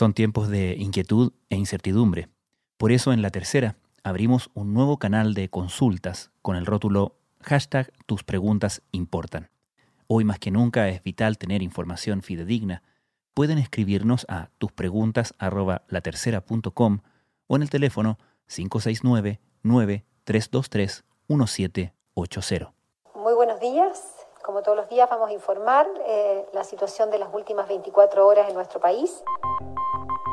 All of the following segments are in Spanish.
Son tiempos de inquietud e incertidumbre. Por eso en la tercera abrimos un nuevo canal de consultas con el rótulo hashtag tus preguntas importan. Hoy más que nunca es vital tener información fidedigna. Pueden escribirnos a tuspreguntas.latercera.com o en el teléfono 569 9323 1780. Muy buenos días. Como todos los días vamos a informar eh, la situación de las últimas 24 horas en nuestro país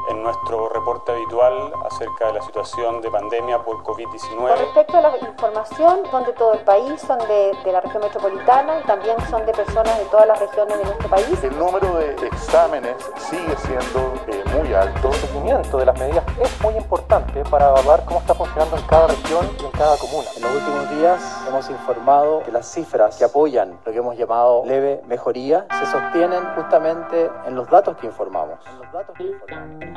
en nuestro reporte habitual acerca de la situación de pandemia por COVID-19. Con respecto a la información, son de todo el país, son de, la región metropolitana y también son de personas de todas las regiones de nuestro país. El número de exámenes sigue siendo eh, muy alto. El seguimiento de las medidas es muy importante para evaluar cómo está funcionando en cada región y en cada comuna. En los últimos días hemos informado que las cifras que apoyan lo que hemos llamado leve mejoría se sostienen justamente en los datos que informamos. En los datos que informamos.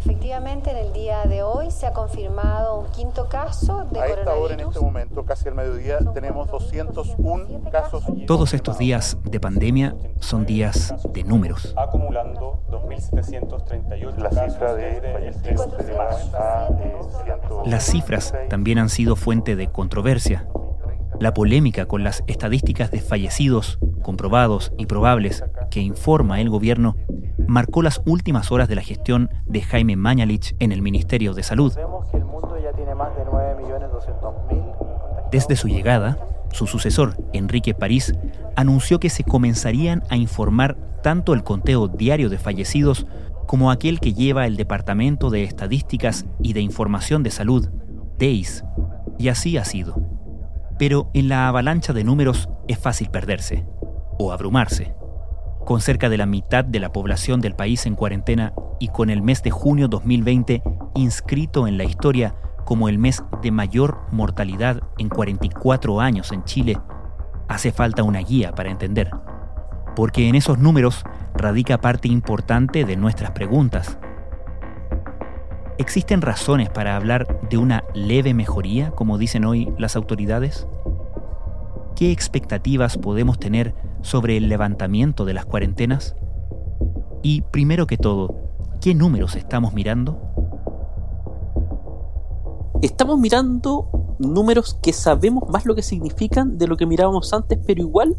Efectivamente, en el día de hoy se ha confirmado un quinto caso de A esta hora, en este momento, casi al mediodía, tenemos 201 casos. Todos estos días de pandemia son días de números. Acumulando 2.738 La cifra de fallecidos de más a eh, 100. Las cifras también han sido fuente de controversia. La polémica con las estadísticas de fallecidos, comprobados y probables que informa el gobierno marcó las últimas horas de la gestión de Jaime Mañalich en el Ministerio de Salud. Vemos que el mundo ya tiene más de 9.200.000 Desde su llegada, su sucesor, Enrique París, anunció que se comenzarían a informar tanto el conteo diario de fallecidos como aquel que lleva el Departamento de Estadísticas y de Información de Salud, DEIS. Y así ha sido. Pero en la avalancha de números es fácil perderse o abrumarse. Con cerca de la mitad de la población del país en cuarentena y con el mes de junio 2020 inscrito en la historia como el mes de mayor mortalidad en 44 años en Chile, hace falta una guía para entender. Porque en esos números radica parte importante de nuestras preguntas. ¿Existen razones para hablar de una leve mejoría, como dicen hoy las autoridades? ¿Qué expectativas podemos tener sobre el levantamiento de las cuarentenas? Y primero que todo, ¿qué números estamos mirando? Estamos mirando números que sabemos más lo que significan de lo que mirábamos antes, pero igual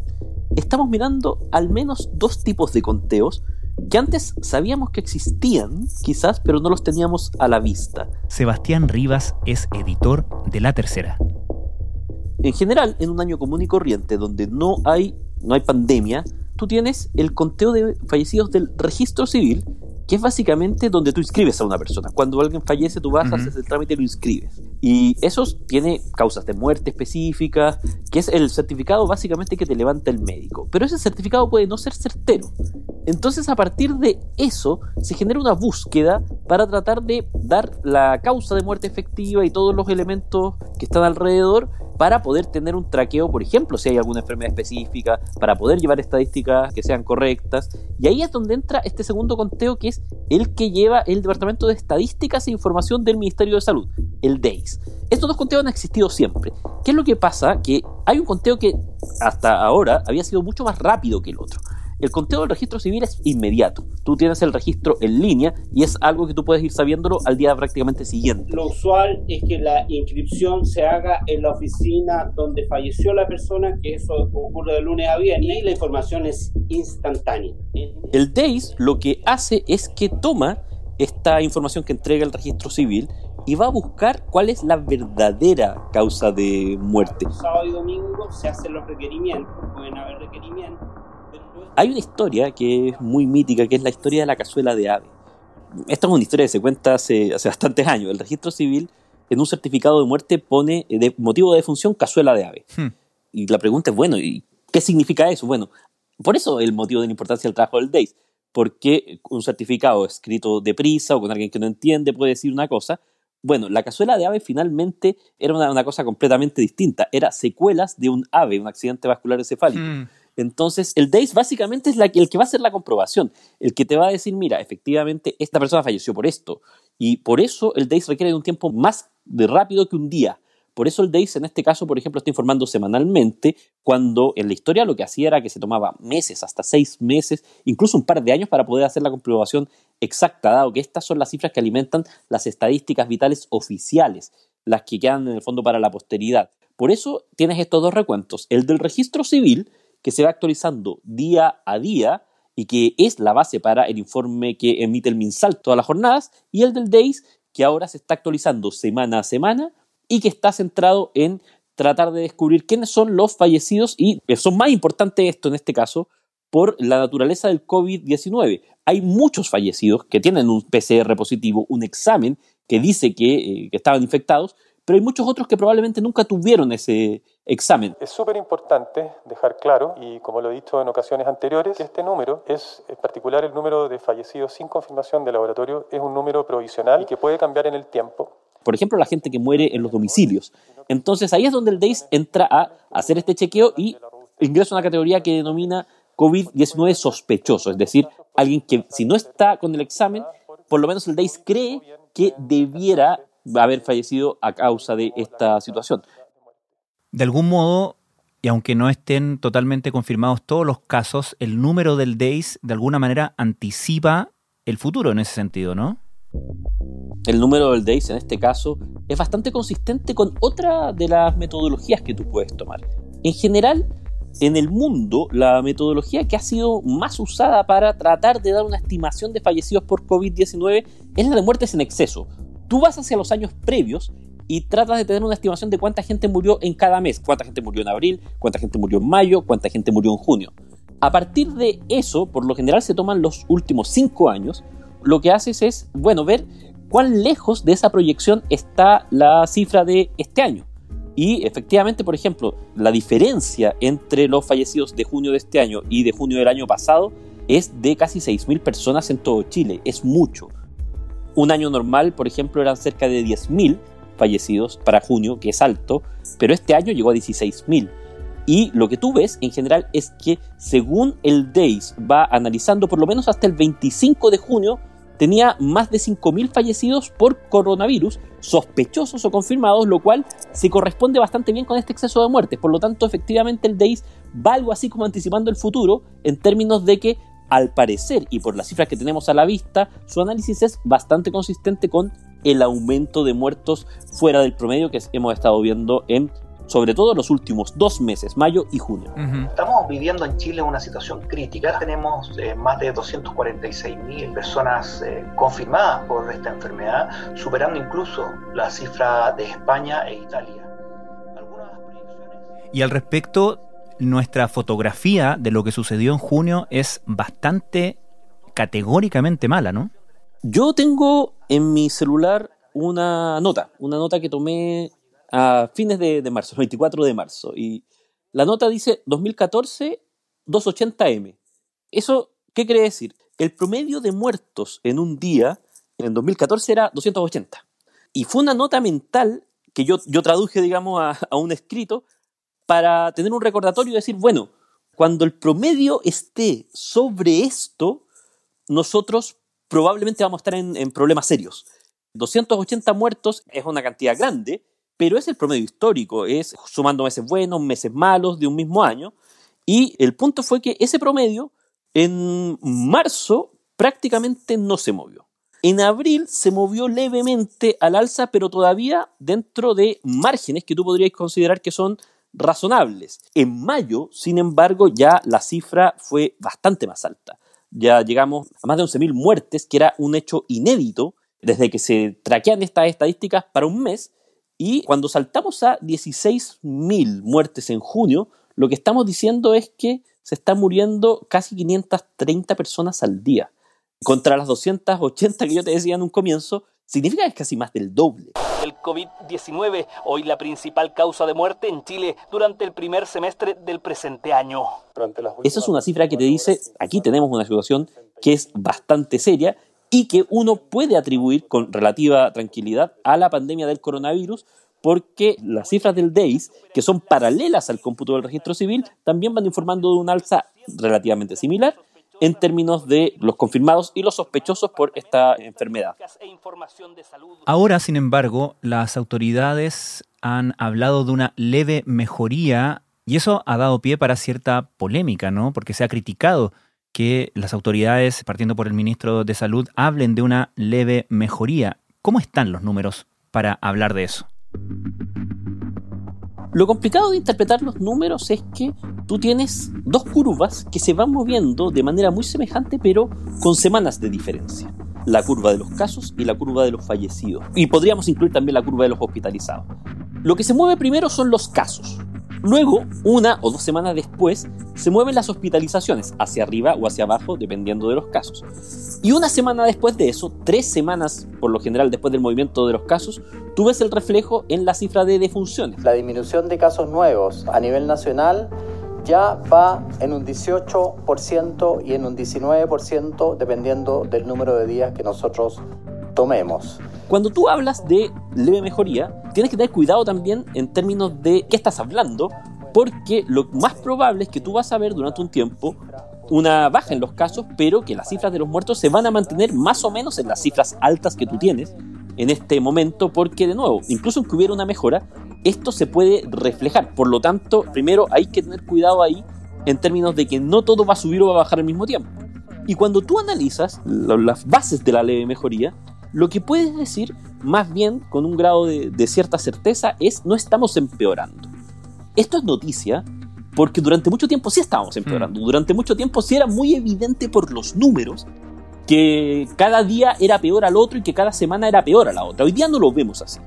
estamos mirando al menos dos tipos de conteos que antes sabíamos que existían, quizás, pero no los teníamos a la vista. Sebastián Rivas es editor de La Tercera. En general, en un año común y corriente, donde no hay, no hay pandemia, tú tienes el conteo de fallecidos del registro civil, que es básicamente donde tú inscribes a una persona. Cuando alguien fallece, tú vas, Ujú. haces el trámite y lo inscribes. Y esos tiene causas de muerte específicas, que es el certificado básicamente que te levanta el médico. Pero ese certificado puede no ser certero. Entonces, a partir de eso, se genera una búsqueda para tratar de dar la causa de muerte efectiva y todos los elementos que están alrededor para poder tener un traqueo, por ejemplo, si hay alguna enfermedad específica, para poder llevar estadísticas que sean correctas. Y ahí es donde entra este segundo conteo, que es el que lleva el Departamento de Estadísticas e Información del Ministerio de Salud, el DEIS. Estos dos conteos han existido siempre. ¿Qué es lo que pasa? Que hay un conteo que hasta ahora había sido mucho más rápido que el otro. El conteo del registro civil es inmediato. Tú tienes el registro en línea y es algo que tú puedes ir sabiéndolo al día prácticamente siguiente. Lo usual es que la inscripción se haga en la oficina donde falleció la persona, que eso ocurre de lunes a viernes, y la información es instantánea. El DEIS lo que hace es que toma esta información que entrega el registro civil y va a buscar cuál es la verdadera causa de muerte. Sábado y domingo se hacen los requerimientos, pueden haber requerimientos. Hay una historia que es muy mítica, que es la historia de la cazuela de ave. Esta es una historia que se cuenta hace, hace bastantes años. El registro civil en un certificado de muerte pone eh, de motivo de defunción cazuela de ave. Hmm. Y la pregunta es, bueno, ¿y qué significa eso? Bueno, por eso el motivo de la importancia del trabajo del DEIS. Porque un certificado escrito deprisa o con alguien que no entiende puede decir una cosa, Bueno, la cazuela de ave finalmente era una, cosa completamente distinta. Era secuelas de un ave, un accidente vascular encefálico. Mm. Entonces, el DAIS básicamente es el que va a hacer la comprobación, el que te va a decir, mira, efectivamente, esta persona falleció por esto. Y por eso el DAIS requiere de un tiempo más rápido que un día. Por eso el DAIS en este caso, por ejemplo, está informando semanalmente, cuando en la historia lo que hacía era que se tomaba meses, hasta seis meses, incluso un par de años para poder hacer la comprobación exacta, dado que estas son las cifras que alimentan las estadísticas vitales oficiales, las que quedan en el fondo para la posteridad. Por eso tienes estos dos recuentos, el del registro civil, que se va actualizando día a día y que es la base para el informe que emite el MinSal todas las jornadas, y el del DAIS, que ahora se está actualizando semana a semana y que está centrado en tratar de descubrir quiénes son los fallecidos y son más importante esto en este caso por la naturaleza del COVID-19. Hay muchos fallecidos que tienen un PCR positivo, un examen que dice que, eh, que estaban infectados, pero hay muchos otros que probablemente nunca tuvieron ese examen. Es súper importante dejar claro, y como lo he dicho en ocasiones anteriores, que este número es, en particular el número de fallecidos sin confirmación de laboratorio, es un número provisional y que puede cambiar en el tiempo por ejemplo, la gente que muere en los domicilios. Entonces ahí es donde el DAIS entra a hacer este chequeo y ingresa a una categoría que denomina COVID-19 sospechoso, es decir, alguien que si no está con el examen, por lo menos el DAIS cree que debiera haber fallecido a causa de esta situación. De algún modo, y aunque no estén totalmente confirmados todos los casos, el número del DAIS de alguna manera anticipa el futuro en ese sentido, ¿no? el número del DAIS en este caso es bastante consistente con otra de las metodologías que tú puedes tomar. En general, en el mundo, la metodología que ha sido más usada para tratar de dar una estimación de fallecidos por COVID-19 es la de muertes en exceso. Tú vas hacia los años previos y tratas de tener una estimación de cuánta gente murió en cada mes, cuánta gente murió en abril, cuánta gente murió en mayo, cuánta gente murió en junio. A partir de eso, por lo general se toman los últimos cinco años, lo que haces es, bueno, ver cuán lejos de esa proyección está la cifra de este año. Y efectivamente, por ejemplo, la diferencia entre los fallecidos de junio de este año y de junio del año pasado es de casi 6.000 personas en todo Chile. Es mucho. Un año normal, por ejemplo, eran cerca de 10.000 fallecidos para junio, que es alto, pero este año llegó a 16.000. Y lo que tú ves en general es que según el DAIS va analizando por lo menos hasta el 25 de junio, tenía más de 5.000 fallecidos por coronavirus, sospechosos o confirmados, lo cual se corresponde bastante bien con este exceso de muertes. Por lo tanto, efectivamente el DAIS va algo así como anticipando el futuro en términos de que, al parecer, y por las cifras que tenemos a la vista, su análisis es bastante consistente con el aumento de muertos fuera del promedio que hemos estado viendo en sobre todo los últimos dos meses, mayo y junio. Estamos viviendo en Chile una situación crítica. Tenemos eh, más de 246 mil personas eh, confirmadas por esta enfermedad, superando incluso la cifra de España e Italia. Y al respecto, nuestra fotografía de lo que sucedió en junio es bastante categóricamente mala, ¿no? Yo tengo en mi celular una nota, una nota que tomé a fines de, marzo, el 24 de marzo. Y la nota dice 2014, 280M. ¿Eso qué quiere decir? El promedio de muertos en un día en 2014 era 280. Y fue una nota mental que yo, yo traduje, digamos, a, a un escrito para tener un recordatorio y decir, bueno, cuando el promedio esté sobre esto, nosotros probablemente vamos a estar en, problemas serios. 280 muertos es una cantidad grande, pero es el promedio histórico, es sumando meses buenos, meses malos de un mismo año. Y el punto fue que ese promedio en marzo prácticamente no se movió. En abril se movió levemente al alza, pero todavía dentro de márgenes que tú podrías considerar que son razonables. En mayo, sin embargo, ya la cifra fue bastante más alta. Ya llegamos a más de 11.000 muertes, que era un hecho inédito desde que se traquean estas estadísticas para un mes y cuando saltamos a 16.000 muertes en junio, lo que estamos diciendo es que se están muriendo casi 530 personas al día. Contra las 280 que yo te decía en un comienzo, significa que es casi más del doble. El COVID-19, hoy la principal causa de muerte en Chile durante el primer semestre del presente año. Esa es una cifra que te dice, aquí tenemos una situación que es bastante seria y que uno puede atribuir con relativa tranquilidad a la pandemia del coronavirus porque las cifras del DEIS, que son paralelas al cómputo del registro civil, también van informando de un alza relativamente similar en términos de los confirmados y los sospechosos por esta enfermedad. Ahora, sin embargo, las autoridades han hablado de una leve mejoría y eso ha dado pie para cierta polémica, ¿no? Porque se ha criticado que las autoridades, partiendo por el ministro de Salud, hablen de una leve mejoría. ¿Cómo están los números para hablar de eso? Lo complicado de interpretar los números es que tú tienes dos curvas que se van moviendo de manera muy semejante pero con semanas de diferencia. La curva de los casos y la curva de los fallecidos. Y podríamos incluir también la curva de los hospitalizados. Lo que se mueve primero son los casos. Luego, una o dos semanas después, se mueven las hospitalizaciones hacia arriba o hacia abajo, dependiendo de los casos. Y una semana después de eso, tres semanas por lo general después del movimiento de los casos, tú ves el reflejo en la cifra de defunciones. La disminución de casos nuevos a nivel nacional ya va en un 18% y en un 19% dependiendo del número de días que nosotros tomemos. Cuando tú hablas de leve mejoría, tienes que tener cuidado también en términos de qué estás hablando, porque lo más probable es que tú vas a ver durante un tiempo una baja en los casos, pero que las cifras de los muertos se van a mantener más o menos en las cifras altas que tú tienes en este momento, porque de nuevo, incluso aunque hubiera una mejora, esto se puede reflejar. Por lo tanto, primero hay que tener cuidado ahí en términos de que no todo va a subir o va a bajar al mismo tiempo. Y cuando tú analizas las bases de la leve mejoría, lo que puedes decir, más bien con un grado de, cierta certeza, es no estamos empeorando. Esto es noticia porque durante mucho tiempo sí estábamos empeorando. Mm. Durante mucho tiempo sí era muy evidente por los números que cada día era peor al otro y que cada semana era peor a la otra. Hoy día no lo vemos así.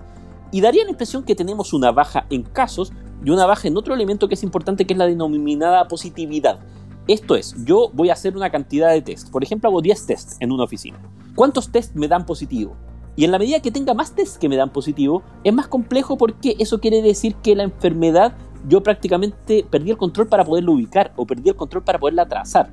Y daría la impresión que tenemos una baja en casos y una baja en otro elemento que es importante, que es la denominada positividad. Esto es, yo voy a hacer una cantidad de test. Por ejemplo, hago 10 tests en una oficina. ¿Cuántos tests me dan positivo? Y en la medida que tenga más tests que me dan positivo, es más complejo porque eso quiere decir que la enfermedad yo prácticamente perdí el control para poderlo ubicar o perdí el control para poderla trazar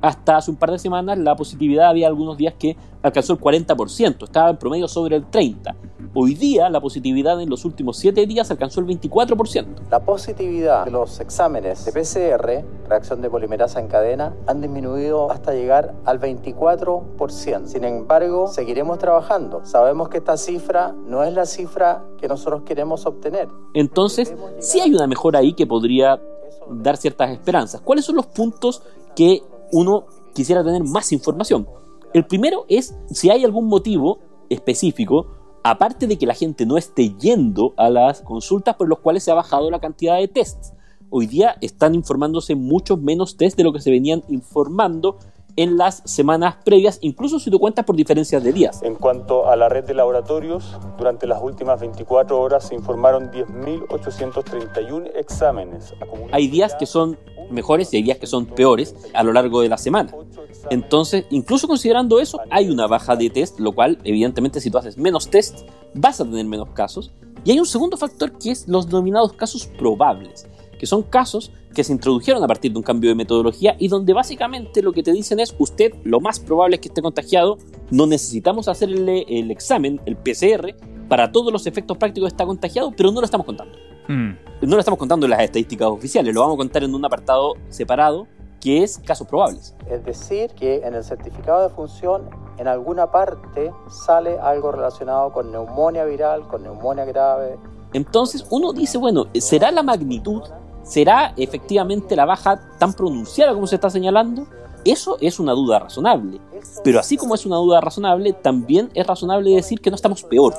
hasta hace un par de semanas la positividad había algunos días que alcanzó el 40%, estaba en promedio sobre el 30%. Hoy día la positividad en los últimos 7 días alcanzó el 24%. La positividad de los exámenes de PCR, reacción de polimerasa en cadena, han disminuido hasta llegar al 24%. Sin embargo, seguiremos trabajando. Sabemos que esta cifra no es la cifra que nosotros queremos obtener. Entonces, sí hay una mejora ahí que podría dar ciertas esperanzas. ¿Cuáles son los puntos que uno quisiera tener más información. El primero es si hay algún motivo específico, aparte de que la gente no esté yendo a las consultas por los cuales se ha bajado la cantidad de tests. Hoy día están informándose muchos menos tests de lo que se venían informando en las semanas previas, incluso si tú cuentas por diferencias de días. En cuanto a la red de laboratorios, durante las últimas 24 horas se informaron 10.831 exámenes. Hay días que son mejores y hay días que son peores a lo largo de la semana. Entonces, incluso considerando eso, hay una baja de test, lo cual evidentemente si tú haces menos test, vas a tener menos casos. Y hay un segundo factor que es los denominados casos probables que son casos que se introdujeron a partir de un cambio de metodología y donde básicamente lo que te dicen es usted lo más probable es que esté contagiado, no necesitamos hacerle el examen, el PCR, para todos los efectos prácticos está contagiado, pero no lo estamos contando. Hmm. No lo estamos contando en las estadísticas oficiales, lo vamos a contar en un apartado separado que es casos probables. Es decir, que en el certificado de función en alguna parte sale algo relacionado con neumonía viral, con neumonía grave. Entonces uno dice, bueno, ¿será la magnitud ¿Será efectivamente la baja tan pronunciada como se está señalando? Eso es una duda razonable. Pero así como es una duda razonable, también es razonable decir que no estamos peor.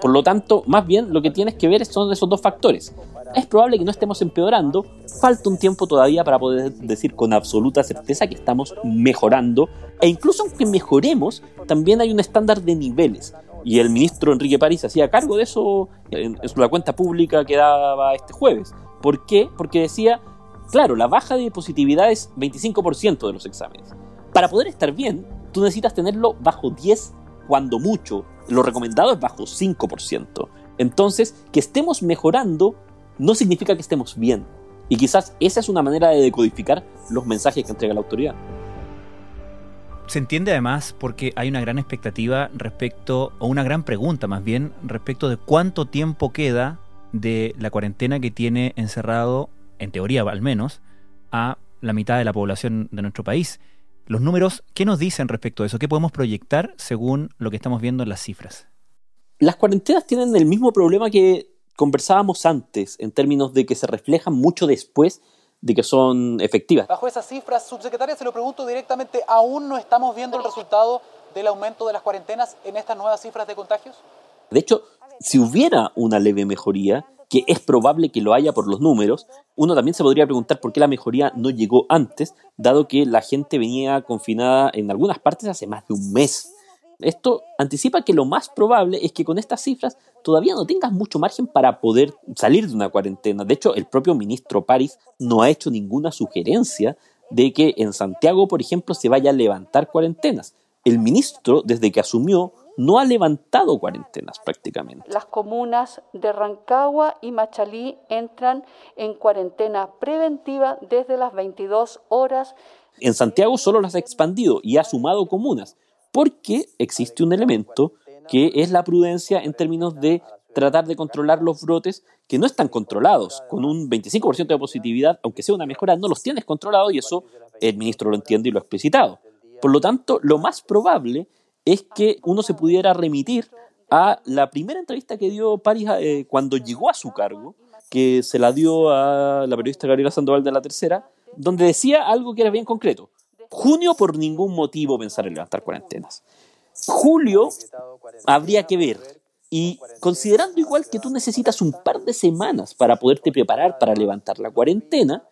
Por lo tanto, más bien lo que tienes que ver son esos dos factores. Es probable que no estemos empeorando, falta un tiempo todavía para poder decir con absoluta certeza que estamos mejorando, e incluso aunque mejoremos, también hay un estándar de niveles. Y el ministro Enrique París hacía cargo de eso en, su cuenta pública que daba este jueves. ¿Por qué? Porque decía, claro, la baja de positividad es 25% de los exámenes. Para poder estar bien, tú necesitas tenerlo bajo 10 cuando mucho. Lo recomendado es bajo 5%. Entonces, que estemos mejorando no significa que estemos bien. Y quizás esa es una manera de decodificar los mensajes que entrega la autoridad. Se entiende además porque hay una gran expectativa respecto, o una gran pregunta más bien, respecto de cuánto tiempo queda de la cuarentena que tiene encerrado, en teoría al menos, a la mitad de la población de nuestro país. Los números, ¿qué nos dicen respecto a eso? ¿Qué podemos proyectar según lo que estamos viendo en las cifras? Las cuarentenas tienen el mismo problema que conversábamos antes, en términos de que se reflejan mucho después de que son efectivas. Bajo esas cifras, subsecretaria, se lo pregunto directamente, ¿aún no estamos viendo el resultado del aumento de las cuarentenas en estas nuevas cifras de contagios? De hecho, si hubiera una leve mejoría, que es probable que lo haya por los números, uno también se podría preguntar por qué la mejoría no llegó antes, dado que la gente venía confinada en algunas partes hace más de un mes. Esto anticipa que lo más probable es que con estas cifras todavía no tengas mucho margen para poder salir de una cuarentena. De hecho, el propio ministro París no ha hecho ninguna sugerencia de que en Santiago, por ejemplo, se vaya a levantar cuarentenas. El ministro, desde que asumió, no ha levantado cuarentenas prácticamente. Las comunas de Rancagua y Machalí entran en cuarentena preventiva desde las 22 horas. En Santiago solo las ha expandido y ha sumado comunas porque existe un elemento que es la prudencia en términos de tratar de controlar los brotes que no están controlados. Con un 25% de positividad, aunque sea una mejora, no los tienes controlados y eso el ministro lo entiende y lo ha explicitado. Por lo tanto, lo más probable es que uno se pudiera remitir a la primera entrevista que dio París eh, cuando llegó a su cargo, que se la dio a la periodista Gabriela Sandoval de la Tercera, donde decía algo que era bien concreto. Junio por ningún motivo pensar en levantar cuarentenas. Julio habría que ver. Y considerando igual que tú necesitas un par de semanas para poderte preparar para levantar la cuarentena,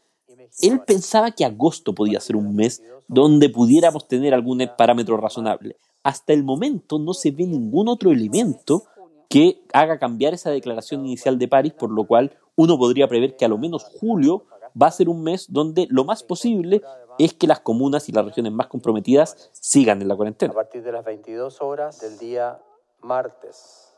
él pensaba que agosto podía ser un mes donde pudiéramos tener algún parámetro razonable. Hasta el momento no se ve ningún otro elemento que haga cambiar esa declaración inicial de París, por lo cual uno podría prever que a lo menos julio va a ser un mes donde lo más posible es que las comunas y las regiones más comprometidas sigan en la cuarentena. A partir de las 22 horas del día martes.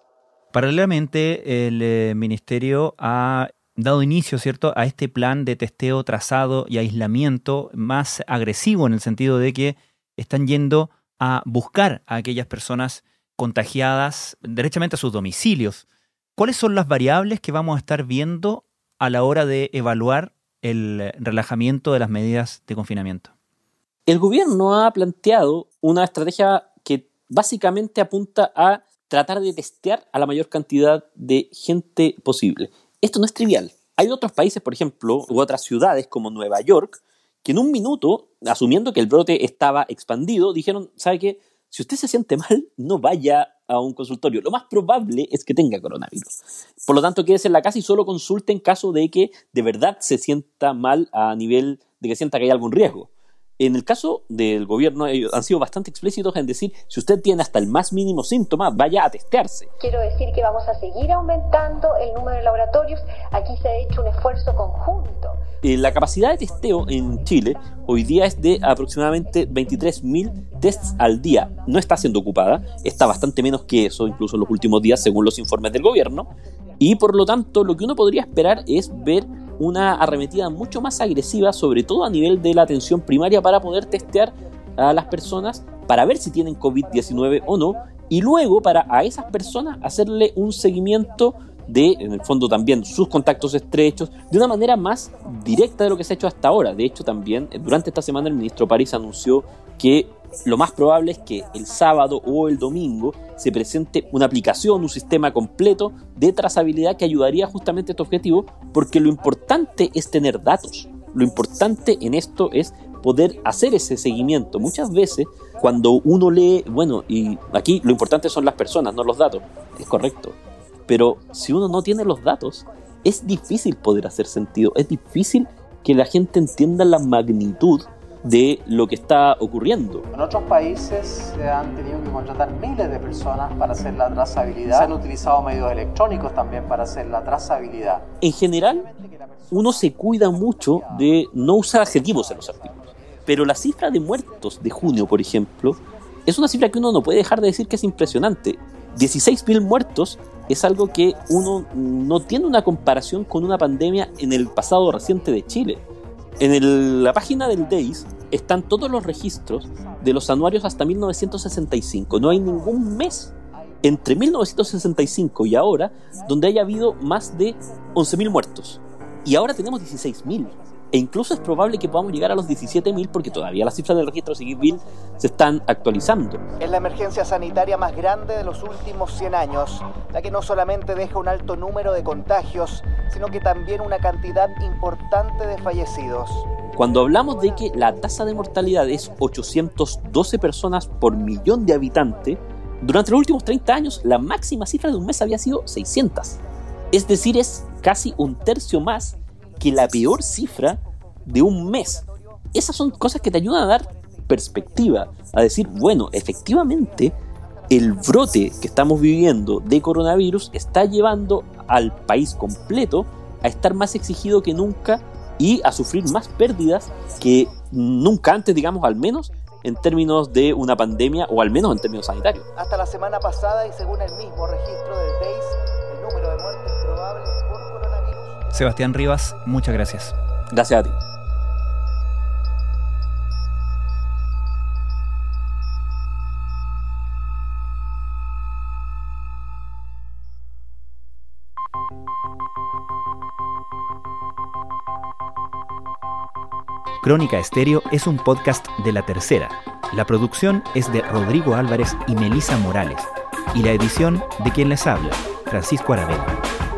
Paralelamente, el eh, Ministerio ha dado inicio, ¿cierto?, a este plan de testeo trazado y aislamiento más agresivo en el sentido de que están yendo a buscar a aquellas personas contagiadas derechamente a sus domicilios. ¿Cuáles son las variables que vamos a estar viendo a la hora de evaluar el relajamiento de las medidas de confinamiento? El gobierno ha planteado una estrategia que básicamente apunta a tratar de testear a la mayor cantidad de gente posible. Esto no es trivial. Hay otros países, por ejemplo, u otras ciudades como Nueva York, que en un minuto, asumiendo que el brote estaba expandido, dijeron, ¿sabe qué? Si usted se siente mal, no vaya a un consultorio. Lo más probable es que tenga coronavirus. Por lo tanto, quédese en la casa y solo consulte en caso de que de verdad se sienta mal a nivel de que sienta que hay algún riesgo. En el caso del gobierno, ellos han sido bastante explícitos en decir, si usted tiene hasta el más mínimo síntoma, vaya a testearse. Quiero decir que vamos a seguir aumentando el número de laboratorios. Aquí se ha hecho un esfuerzo conjunto. Eh, la capacidad de testeo en Chile hoy día es de aproximadamente 23.000 tests al día. No está siendo ocupada, está bastante menos que eso, incluso en los últimos días, según los informes del gobierno. Y por lo tanto, lo que uno podría esperar es ver una arremetida mucho más agresiva, sobre todo a nivel de la atención primaria, para poder testear a las personas para ver si tienen COVID-19 o no, y luego para a esas personas hacerle un seguimiento de, en el fondo también, sus contactos estrechos, de una manera más directa de lo que se ha hecho hasta ahora. De hecho, también durante esta semana el ministro París anunció que lo más probable es que el sábado o el domingo se presente una aplicación, un sistema completo de trazabilidad que ayudaría justamente a este objetivo, porque lo importante es tener datos. Lo importante en esto es poder hacer ese seguimiento. Muchas veces cuando uno lee, bueno, y aquí lo importante son las personas, no los datos, es correcto. Pero si uno no tiene los datos, es difícil poder hacer sentido, es difícil que la gente entienda la magnitud de lo que está ocurriendo. En otros países se han tenido que contratar miles de personas para hacer la trazabilidad. Se han utilizado medios electrónicos también para hacer la trazabilidad. En general, uno se cuida mucho de no usar adjetivos en los artículos. Pero la cifra de muertos de junio, por ejemplo, es una cifra que uno no puede dejar de decir que es impresionante. 16.000 muertos es algo que uno no tiene una comparación con una pandemia en el pasado reciente de Chile. En la página del DEIS están todos los registros de los anuarios hasta 1965. No hay ningún mes entre 1965 y ahora donde haya habido más de 11.000 muertos. Y ahora tenemos 16.000. E incluso es probable que podamos llegar a los 17.000 porque todavía las cifras del registro civil se están actualizando. Es la emergencia sanitaria más grande de los últimos 100 años, la que no solamente deja un alto número de contagios, sino que también una cantidad importante de fallecidos. Cuando hablamos de que la tasa de mortalidad es 812 personas por millón de habitantes, durante los últimos 30 años la máxima cifra de un mes había sido 600. Es decir, es casi un tercio más que la peor cifra de un mes. Esas son cosas que te ayudan a dar perspectiva, a decir, bueno, efectivamente, el brote que estamos viviendo de coronavirus está llevando al país completo a estar más exigido que nunca y a sufrir más pérdidas que nunca antes, digamos, al menos en términos de una pandemia o al menos en términos sanitarios. Hasta la semana pasada y según el mismo registro del DEIS, Sebastián Rivas, muchas gracias. Gracias a ti. Crónica Estéreo es un podcast de la tercera. La producción es de Rodrigo Álvarez y Melisa Morales. Y la edición de quien les habla, Francisco Aravena.